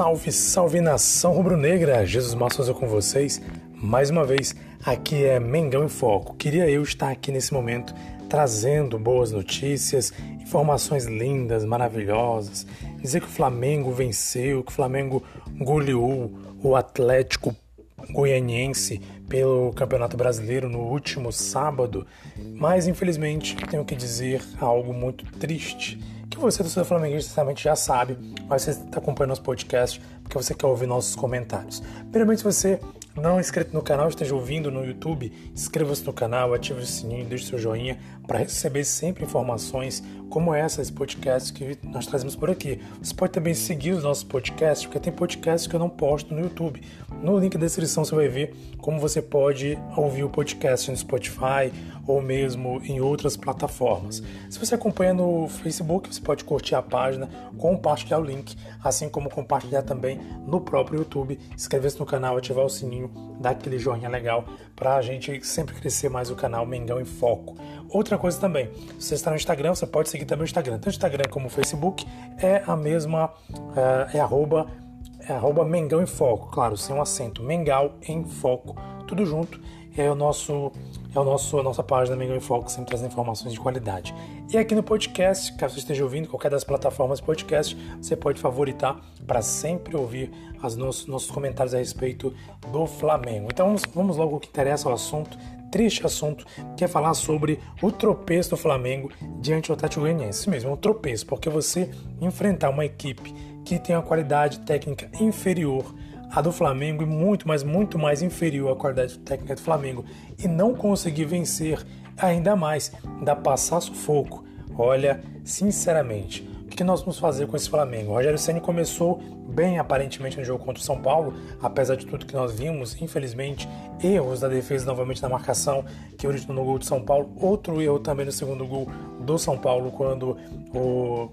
Salve, salve nação rubro-negra! Jesus Márcio com vocês. Mais uma vez, aqui é Mengão em Foco. Queria eu estar aqui nesse momento trazendo boas notícias, informações lindas, maravilhosas. Dizer que o Flamengo venceu, que o Flamengo goleou o Atlético Goianiense pelo Campeonato Brasileiro no último sábado. Mas infelizmente tenho que dizer algo muito triste que você, torcedor flamenguista, certamente já sabe, mas você está acompanhando nosso podcast porque você quer ouvir nossos comentários. Primeiramente, se você não é inscrito no canal, esteja ouvindo no YouTube, inscreva-se no canal, ative o sininho, deixe seu joinha para receber sempre informações como essa, esse podcast que nós trazemos por aqui. Você pode também seguir os nossos podcasts, porque tem podcasts que eu não posto no YouTube. No link da descrição você vai ver como você pode ouvir o podcast no Spotify ou mesmo em outras plataformas. Se você acompanha no Facebook, você pode curtir a página, compartilhar o link, assim como compartilhar também no próprio YouTube, inscrever-se no canal, ativar o sininho, dar aquele joinha legal para a gente sempre crescer mais o canal Mengão em Foco. Outra coisa também, se você está no Instagram, você pode seguir também o Instagram. Tanto o Instagram como o Facebook é a mesma, é, é arroba, é arroba Mengão em Foco, claro, sem um acento, Mengal em Foco, tudo junto. É o nosso é o nosso, a nossa página Mengão em Foco, sempre traz informações de qualidade. E aqui no podcast, caso você esteja ouvindo qualquer das plataformas podcast, você pode favoritar para sempre ouvir os nossos, nossos comentários a respeito do Flamengo. Então vamos, vamos logo ao que interessa ao assunto triste assunto, que é falar sobre o tropeço do Flamengo diante do Atlético Goianiense. Isso mesmo, é um tropeço, porque você enfrentar uma equipe que tem uma qualidade técnica inferior à do Flamengo e muito, mas muito mais inferior à qualidade técnica do Flamengo e não conseguir vencer ainda mais, ainda passar sufoco. Olha, sinceramente, o que nós vamos fazer com esse Flamengo? O Rogério Ceni começou bem aparentemente no jogo contra o São Paulo, apesar de tudo que nós vimos, infelizmente, erros da defesa novamente na marcação que originou no gol de São Paulo, outro erro também no segundo gol do São Paulo quando o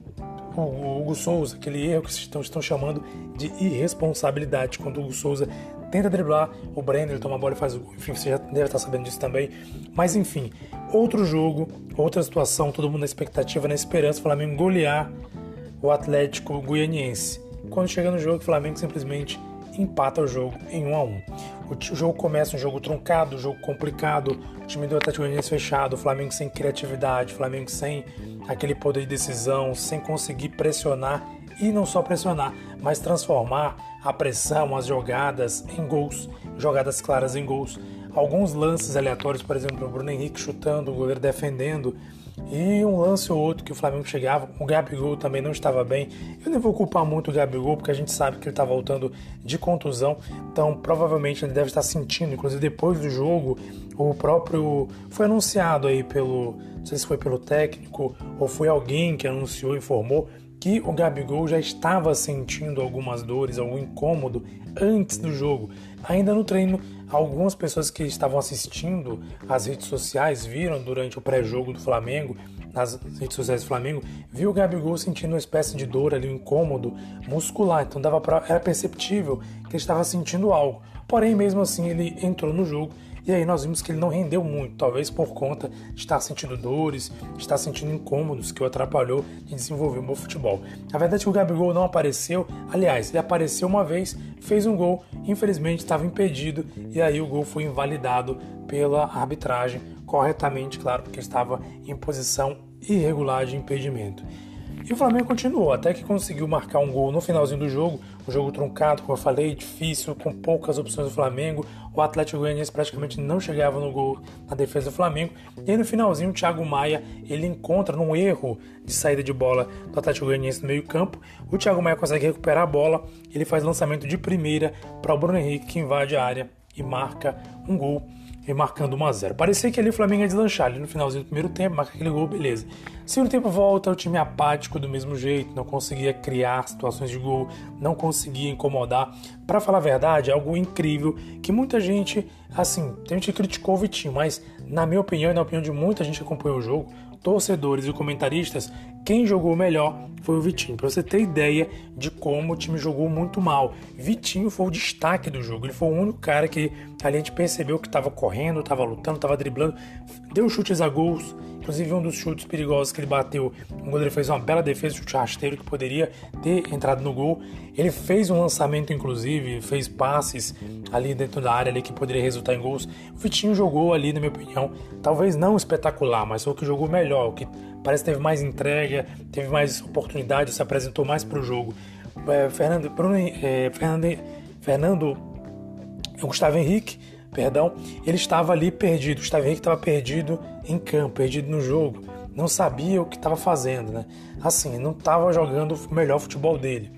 o Hugo Souza, aquele erro que estão, estão chamando de irresponsabilidade, quando o Hugo Souza tenta driblar o Brenner, ele toma a bola e faz o gol. Enfim, você já deve estar sabendo disso também. Mas enfim, outro jogo, outra situação, todo mundo na expectativa, na esperança, o Flamengo golear o Atlético Goianiense. Quando chega no jogo, o Flamengo simplesmente empata o jogo em 1 a 1. O jogo começa um jogo truncado, um jogo complicado, o time do Atlético Goianiense fechado, o Flamengo sem criatividade, o Flamengo sem aquele poder de decisão, sem conseguir pressionar e não só pressionar, mas transformar a pressão, as jogadas em gols, jogadas claras em gols. Alguns lances aleatórios, por exemplo, o Bruno Henrique chutando, o goleiro defendendo, e um lance ou outro que o Flamengo chegava, o Gabigol também não estava bem. Eu nem vou culpar muito o Gabigol, porque a gente sabe que ele está voltando de contusão, então provavelmente ele deve estar sentindo, inclusive depois do jogo, o próprio. Foi anunciado aí pelo. Não sei se foi pelo técnico ou foi alguém que anunciou, informou que o Gabigol já estava sentindo algumas dores, algum incômodo antes do jogo. Ainda no treino, algumas pessoas que estavam assistindo às redes sociais viram durante o pré-jogo do Flamengo, nas redes sociais do Flamengo, viu o Gabigol sentindo uma espécie de dor ali, um incômodo muscular. Então dava pra, era perceptível que ele estava sentindo algo. Porém, mesmo assim, ele entrou no jogo e aí nós vimos que ele não rendeu muito, talvez por conta de estar sentindo dores, de estar sentindo incômodos que o atrapalhou de desenvolver um bom futebol. A verdade é que o Gabigol não apareceu, aliás, ele apareceu uma vez, fez um gol, infelizmente estava impedido e aí o gol foi invalidado pela arbitragem, corretamente, claro, porque estava em posição irregular de impedimento. E o Flamengo continuou, até que conseguiu marcar um gol no finalzinho do jogo. Um jogo truncado, como eu falei, difícil, com poucas opções do Flamengo. O Atlético Goianiense praticamente não chegava no gol na defesa do Flamengo. E aí no finalzinho, o Thiago Maia, ele encontra num erro de saída de bola do Atlético Goianiense no meio campo. O Thiago Maia consegue recuperar a bola, ele faz lançamento de primeira para o Bruno Henrique, que invade a área e marca um gol marcando 1 a 0 Parecia que ali o Flamengo ia deslanchar ali no finalzinho do primeiro tempo, marca aquele gol, beleza. Segundo tempo volta, o time apático do mesmo jeito, não conseguia criar situações de gol, não conseguia incomodar. Para falar a verdade, é algo incrível que muita gente, assim, tem gente que criticou o Vitinho, mas na minha opinião e na opinião de muita gente que acompanhou o jogo, torcedores e comentaristas Quem jogou melhor foi o Vitinho. Para você ter ideia de como o time jogou muito mal. Vitinho foi o destaque do jogo. Ele foi o único cara que a gente percebeu que estava correndo, estava lutando, estava driblando, deu chutes a gols. Inclusive um dos chutes perigosos que ele bateu, o goleiro fez uma bela defesa, chute rasteiro que poderia ter entrado no gol. Ele fez um lançamento, inclusive, fez passes ali dentro da área ali que poderia resultar em gols. O Vitinho jogou ali, na minha opinião, talvez não espetacular, mas foi o que jogou melhor, o que parece que teve mais entrega, teve mais oportunidade, se apresentou mais para o jogo. É, Fernando, Bruno, é, Fernando, Fernando, Gustavo Henrique, perdão, ele estava ali perdido. Gustavo Henrique estava perdido em campo, perdido no jogo, não sabia o que estava fazendo, né? Assim, não estava jogando o melhor futebol dele.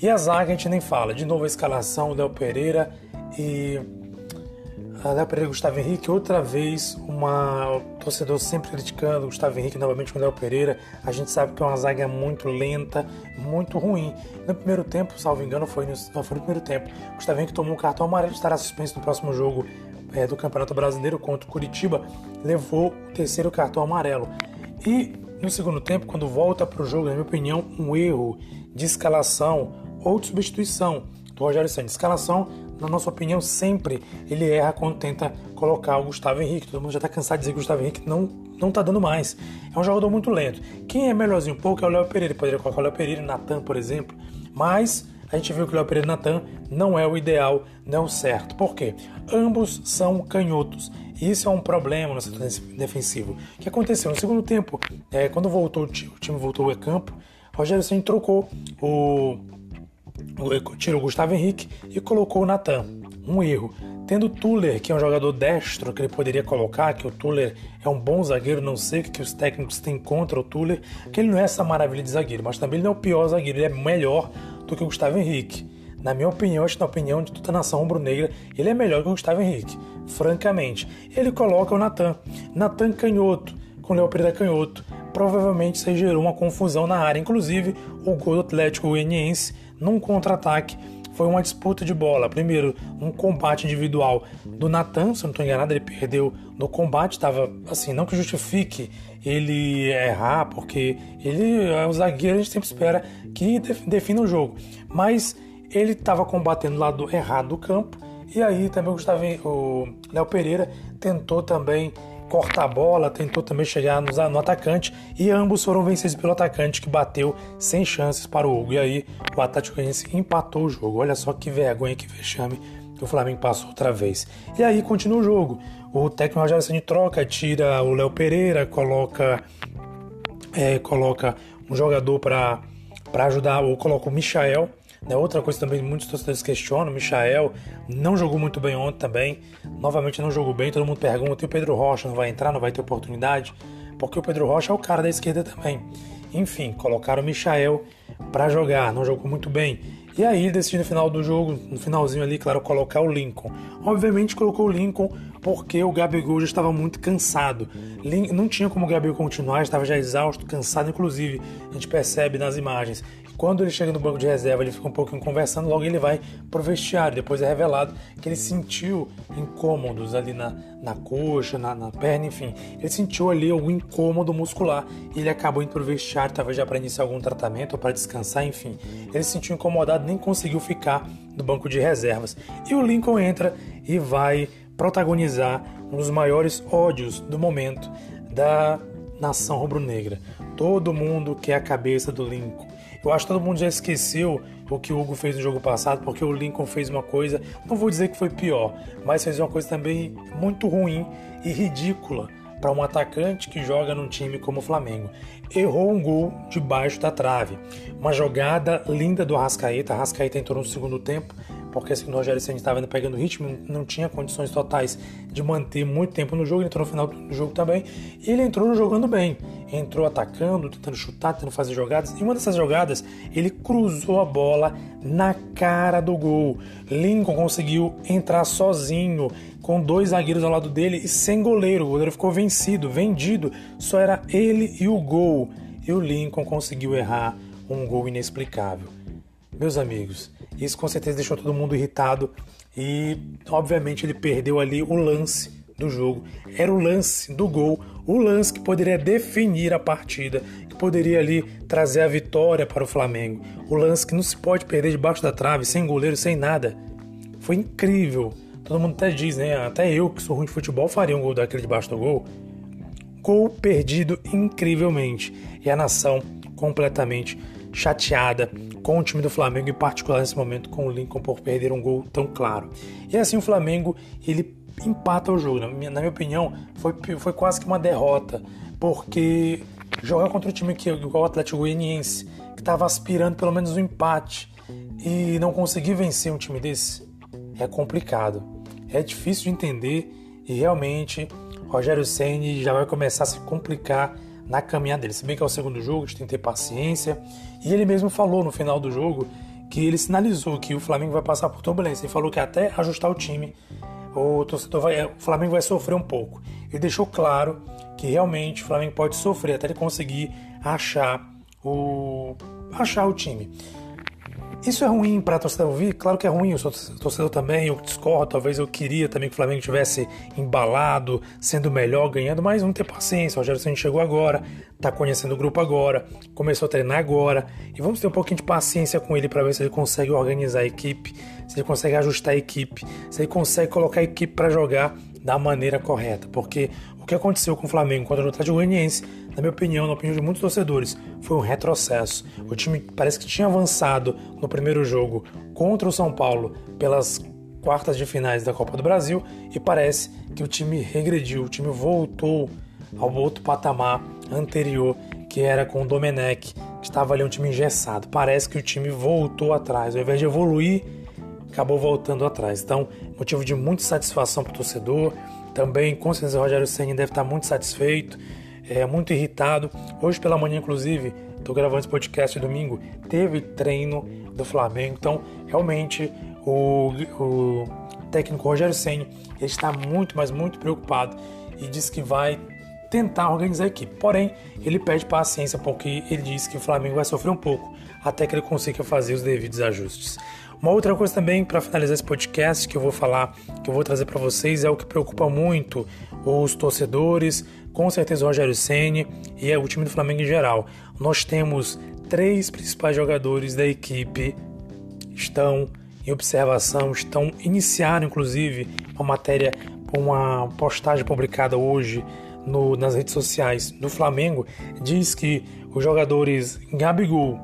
E a zaga a gente nem fala. De novo a escalação, Léo Pereira e Léo Pereira e Gustavo Henrique, outra vez uma torcedor sempre criticando Gustavo Henrique novamente com o Léo Pereira. A gente sabe que é uma zaga muito lenta, muito ruim. No primeiro tempo, salvo engano, foi no, não, foi no primeiro tempo. Gustavo Henrique tomou um cartão amarelo, estará suspenso no próximo jogo é, do Campeonato Brasileiro contra o Curitiba. Levou o terceiro cartão amarelo. E no segundo tempo, quando volta para o jogo, na minha opinião, um erro de escalação ou de substituição do Rogério Santos. Escalação na nossa opinião, sempre ele erra quando tenta colocar o Gustavo Henrique. Todo mundo já está cansado de dizer que o Gustavo Henrique não não tá dando mais. É um jogador muito lento. Quem é melhorzinho um pouco é o Léo Pereira. Ele poderia colocar o Léo Pereira e o Natan, por exemplo. Mas a gente viu que o Léo Pereira e o Natan não é o ideal, não é o certo. Por quê? Ambos são canhotos. E isso é um problema no setor defensivo. O que aconteceu? No segundo tempo, é, quando voltou o time voltou ao campo, Rogério Senna trocou o tirou o Gustavo Henrique e colocou o Natan. Um erro. Tendo o Tuller, que é um jogador destro que ele poderia colocar, que o Tuller é um bom zagueiro, não sei o que os técnicos têm contra o Tuller, que ele não é essa maravilha de zagueiro, mas também ele não é o pior zagueiro, ele é melhor do que o Gustavo Henrique. Na minha opinião, acho que na opinião de toda a nação rubro-negra, ele é melhor que o Gustavo Henrique, francamente. Ele coloca o Natan. Natan canhoto, com o Léo Pereira canhoto. Provavelmente isso gerou uma confusão na área. Inclusive, o gol do Atlético Goianiense num contra-ataque. Foi uma disputa de bola. Primeiro, um combate individual do Natan, se eu não estou enganado, ele perdeu no combate. Estava assim, não que justifique ele errar, porque ele é o zagueiro, a gente sempre espera que defina o jogo. Mas ele estava combatendo o lado errado do campo. E aí também o Léo Pereira tentou também corta a bola, tentou também chegar no, atacante e ambos foram vencidos pelo atacante que bateu sem chances para o Hugo. E aí o Atlético Goianiense empatou o jogo. Olha só que vergonha, que vexame que o Flamengo passou outra vez. E aí continua o jogo. O técnico Rogério Ceni troca, tira o Léo Pereira, coloca é, coloca um jogador para ajudar, ou coloca o Michael né? Outra coisa também muitos torcedores questionam, Michael não jogou muito bem ontem também, novamente não jogou bem, todo mundo pergunta, e o Pedro Rocha não vai entrar, não vai ter oportunidade? Porque o Pedro Rocha é o cara da esquerda também. Enfim, colocaram o Michael para jogar, não jogou muito bem. E aí decidiu no final do jogo, no finalzinho ali, claro, colocar o Lincoln. Obviamente colocou o Lincoln porque o Gabigol já estava muito cansado. Não tinha como o Gabigol continuar, estava já exausto, cansado, inclusive a gente percebe nas imagens quando ele chega no banco de reserva, ele fica um pouquinho conversando, logo ele vai pro vestiário. Depois é revelado que ele sentiu incômodos ali na, na coxa, na, na perna, enfim. Ele sentiu ali algum incômodo muscular e ele acabou indo pro vestiário, talvez já para iniciar algum tratamento ou para descansar, enfim. Ele se sentiu incomodado, nem conseguiu ficar no banco de reservas. E o Lincoln entra e vai protagonizar um dos maiores ódios do momento da nação rubro-negra. Todo mundo quer a cabeça do Lincoln. Eu acho que todo mundo já esqueceu o que o Hugo fez no jogo passado, porque o Lincoln fez uma coisa, não vou dizer que foi pior, mas fez uma coisa também muito ruim e ridícula para um atacante que joga num time como o Flamengo. Errou um gol debaixo da trave. Uma jogada linda do Arrascaeta. Arrascaeta entrou no segundo tempo, porque assim, o Rogério Senna estava pegando ritmo, não tinha condições totais de manter muito tempo no jogo, ele entrou no final do jogo também, e ele entrou jogando bem, entrou atacando, tentando chutar, tentando fazer jogadas, e uma dessas jogadas, ele cruzou a bola na cara do gol. Lincoln conseguiu entrar sozinho, com dois zagueiros ao lado dele e sem goleiro, o goleiro ficou vencido, vendido, só era ele e o gol, e o Lincoln conseguiu errar um gol inexplicável. Meus amigos, isso com certeza deixou todo mundo irritado e, obviamente, ele perdeu ali o lance do jogo era o lance do gol, o lance que poderia definir a partida, que poderia ali trazer a vitória para o Flamengo, o lance que não se pode perder debaixo da trave, sem goleiro, sem nada. Foi incrível. Todo mundo até diz, né? Até eu que sou ruim de futebol faria um gol daquele debaixo do gol. Gol perdido incrivelmente. E a nação completamente chateada com o time do Flamengo, em particular nesse momento com o Lincoln por perder um gol tão claro. E assim o Flamengo ele empata o jogo. Na minha, na minha opinião, foi, foi quase que uma derrota, porque jogar contra o time que igual o Atlético Goianiense, que estava aspirando pelo menos um empate e não conseguir vencer um time desse é complicado. É difícil de entender e realmente Rogério Ceni já vai começar a se complicar na caminhada dele. Se bem que é o segundo jogo, a gente tem que ter paciência. E ele mesmo falou no final do jogo que ele sinalizou que o Flamengo vai passar por turbulência. Ele falou que até ajustar o time, o torcedor vai, o Flamengo vai sofrer um pouco. Ele deixou claro que realmente o Flamengo pode sofrer até ele conseguir achar o achar o time. Isso é ruim para a torcida ouvir? Claro que é ruim, eu sou torcedor também, eu discordo, talvez eu queria também que o Flamengo tivesse embalado, sendo melhor, ganhando, mas vamos ter paciência, o Rogério Santos chegou agora, está conhecendo o grupo agora, começou a treinar agora, e vamos ter um pouquinho de paciência com ele para ver se ele consegue organizar a equipe, se ele consegue ajustar a equipe, se ele consegue colocar a equipe para jogar da maneira correta, porque o que aconteceu com o Flamengo contra o Atlético Goianiense na minha opinião, na opinião de muitos torcedores, foi um retrocesso. O time parece que tinha avançado no primeiro jogo contra o São Paulo pelas quartas de finais da Copa do Brasil e parece que o time regrediu, o time voltou ao outro patamar anterior, que era com o Domenech, que estava ali um time engessado. Parece que o time voltou atrás, ao invés de evoluir, acabou voltando atrás. Então, motivo de muita satisfação para o torcedor. Também, com certeza, o Rogério Senna deve estar muito satisfeito é, muito irritado. Hoje pela manhã, inclusive, estou gravando esse podcast domingo, teve treino do Flamengo. Então, realmente, o, o técnico Rogério Senni está muito, mas muito preocupado e diz que vai tentar organizar a equipe. Porém, ele pede paciência porque ele diz que o Flamengo vai sofrer um pouco até que ele consiga fazer os devidos ajustes. Uma outra coisa também para finalizar esse podcast que eu vou falar, que eu vou trazer para vocês é o que preocupa muito os torcedores, com certeza o Rogério Ceni e é o time do Flamengo em geral. Nós temos três principais jogadores da equipe estão em observação, estão iniciaram inclusive uma matéria, uma postagem publicada hoje no, nas redes sociais do Flamengo diz que os jogadores Gabigol,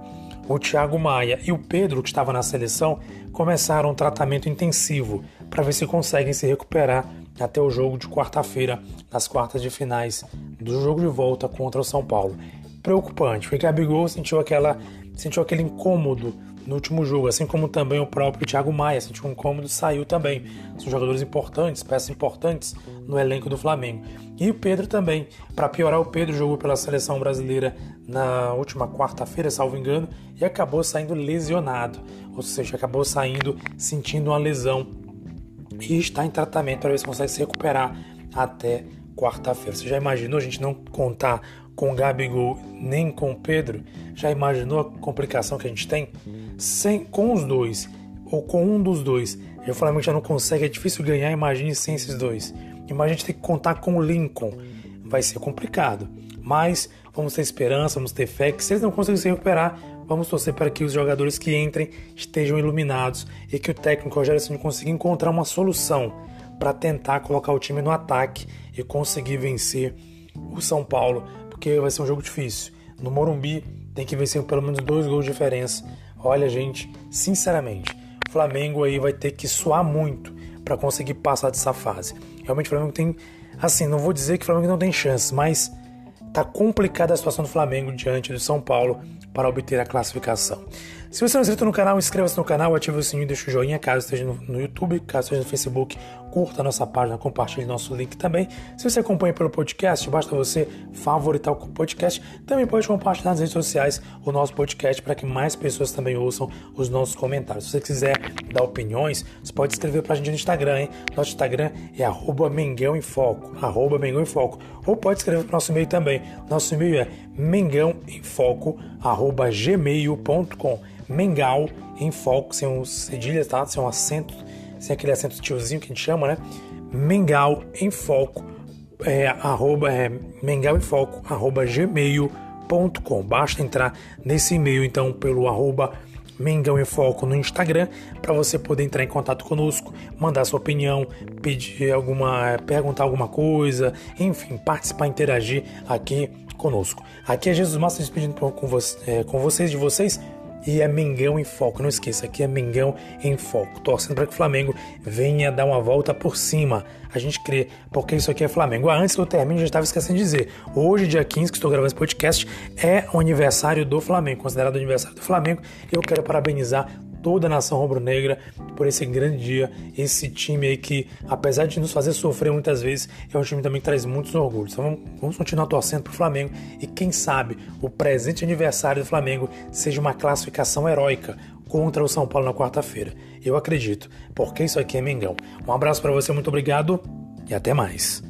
o Thiago Maia e o Pedro, que estava na seleção, começaram um tratamento intensivo para ver se conseguem se recuperar até o jogo de quarta-feira, nas quartas de finais do jogo de volta contra o São Paulo. Preocupante, porque Gabigol sentiu, aquela, sentiu aquele incômodo no último jogo, assim como também o próprio Thiago Maia sentiu um incômodo e saiu também. São jogadores importantes, peças importantes no elenco do Flamengo. E o Pedro também. Para piorar, o Pedro jogou pela seleção brasileira na última quarta-feira, salvo engano, e acabou saindo lesionado. Ou seja, acabou saindo sentindo uma lesão e está em tratamento para ver se consegue se recuperar até quarta-feira. Você já imaginou a gente não contar com Gabigol nem com Pedro? Já imaginou a complicação que a gente tem? Sem, com os dois, ou com um dos dois, o Flamengo já não consegue, é difícil ganhar, imagine sem esses dois. Imagina a gente ter que contar com o Lincoln. Vai ser complicado. Mas vamos ter esperança, vamos ter fé que se eles não conseguirem se recuperar, Vamos torcer para que os jogadores que entrem estejam iluminados e que o técnico Rogério Ceni consiga encontrar uma solução para tentar colocar o time no ataque e conseguir vencer o São Paulo, porque vai ser um jogo difícil. No Morumbi tem que vencer pelo menos dois gols de diferença. Olha, gente, sinceramente, o Flamengo aí vai ter que suar muito para conseguir passar dessa fase. Realmente o Flamengo tem, assim, não vou dizer que o Flamengo não tem chance, mas tá complicada a situação do Flamengo diante do São Paulo para obter a classificação. Se você não é inscrito no canal, inscreva-se no canal, ative o sininho deixe o joinha caso esteja no, YouTube, caso esteja no Facebook, curta a nossa página, compartilhe nosso link também. Se você acompanha pelo podcast, basta você favoritar o podcast. Também pode compartilhar nas redes sociais o nosso podcast para que mais pessoas também ouçam os nossos comentários. Se você quiser dar opiniões, você pode escrever para a gente no Instagram, hein? Nosso Instagram é arroba Mengão em Foco, arroba Mengão em Foco. Ou pode escrever para o nosso e-mail também. Nosso e-mail é mengão em foco, arroba gmail.com. Mengal em foco, sem um cedilha, tá? Sem um acento, sem aquele acento tiozinho que a gente chama, né? Mengal em Foco, é, arroba, é, Mengal em Foco, arroba gmail.com. Basta entrar nesse e-mail então pelo arroba Mengão em Foco no Instagram para você poder entrar em contato conosco, mandar sua opinião, pedir alguma, perguntar alguma coisa, enfim, participar, interagir aqui conosco. Aqui é Jesus Massa despedindo com, é, com vocês de vocês e é Mengão em Foco. Não esqueça, aqui é Mengão em Foco. Torcendo para que o Flamengo venha dar uma volta por cima. A gente crê, porque isso aqui é Flamengo. Ah, antes que eu termine, já estava esquecendo de dizer. Hoje, dia 15, que estou gravando esse podcast, é o aniversário do Flamengo, considerado o aniversário do Flamengo. Eu quero parabenizar toda a nação rubro-negra por esse grande dia, esse time aí que, apesar de nos fazer sofrer muitas vezes, é um time também que traz muitos orgulhos. Então vamos, vamos continuar torcendo para o Flamengo e quem sabe o presente aniversário do Flamengo seja uma classificação heróica contra o São Paulo na quarta-feira. Eu acredito, porque isso aqui é Mengão. Um abraço para você, muito obrigado e até mais.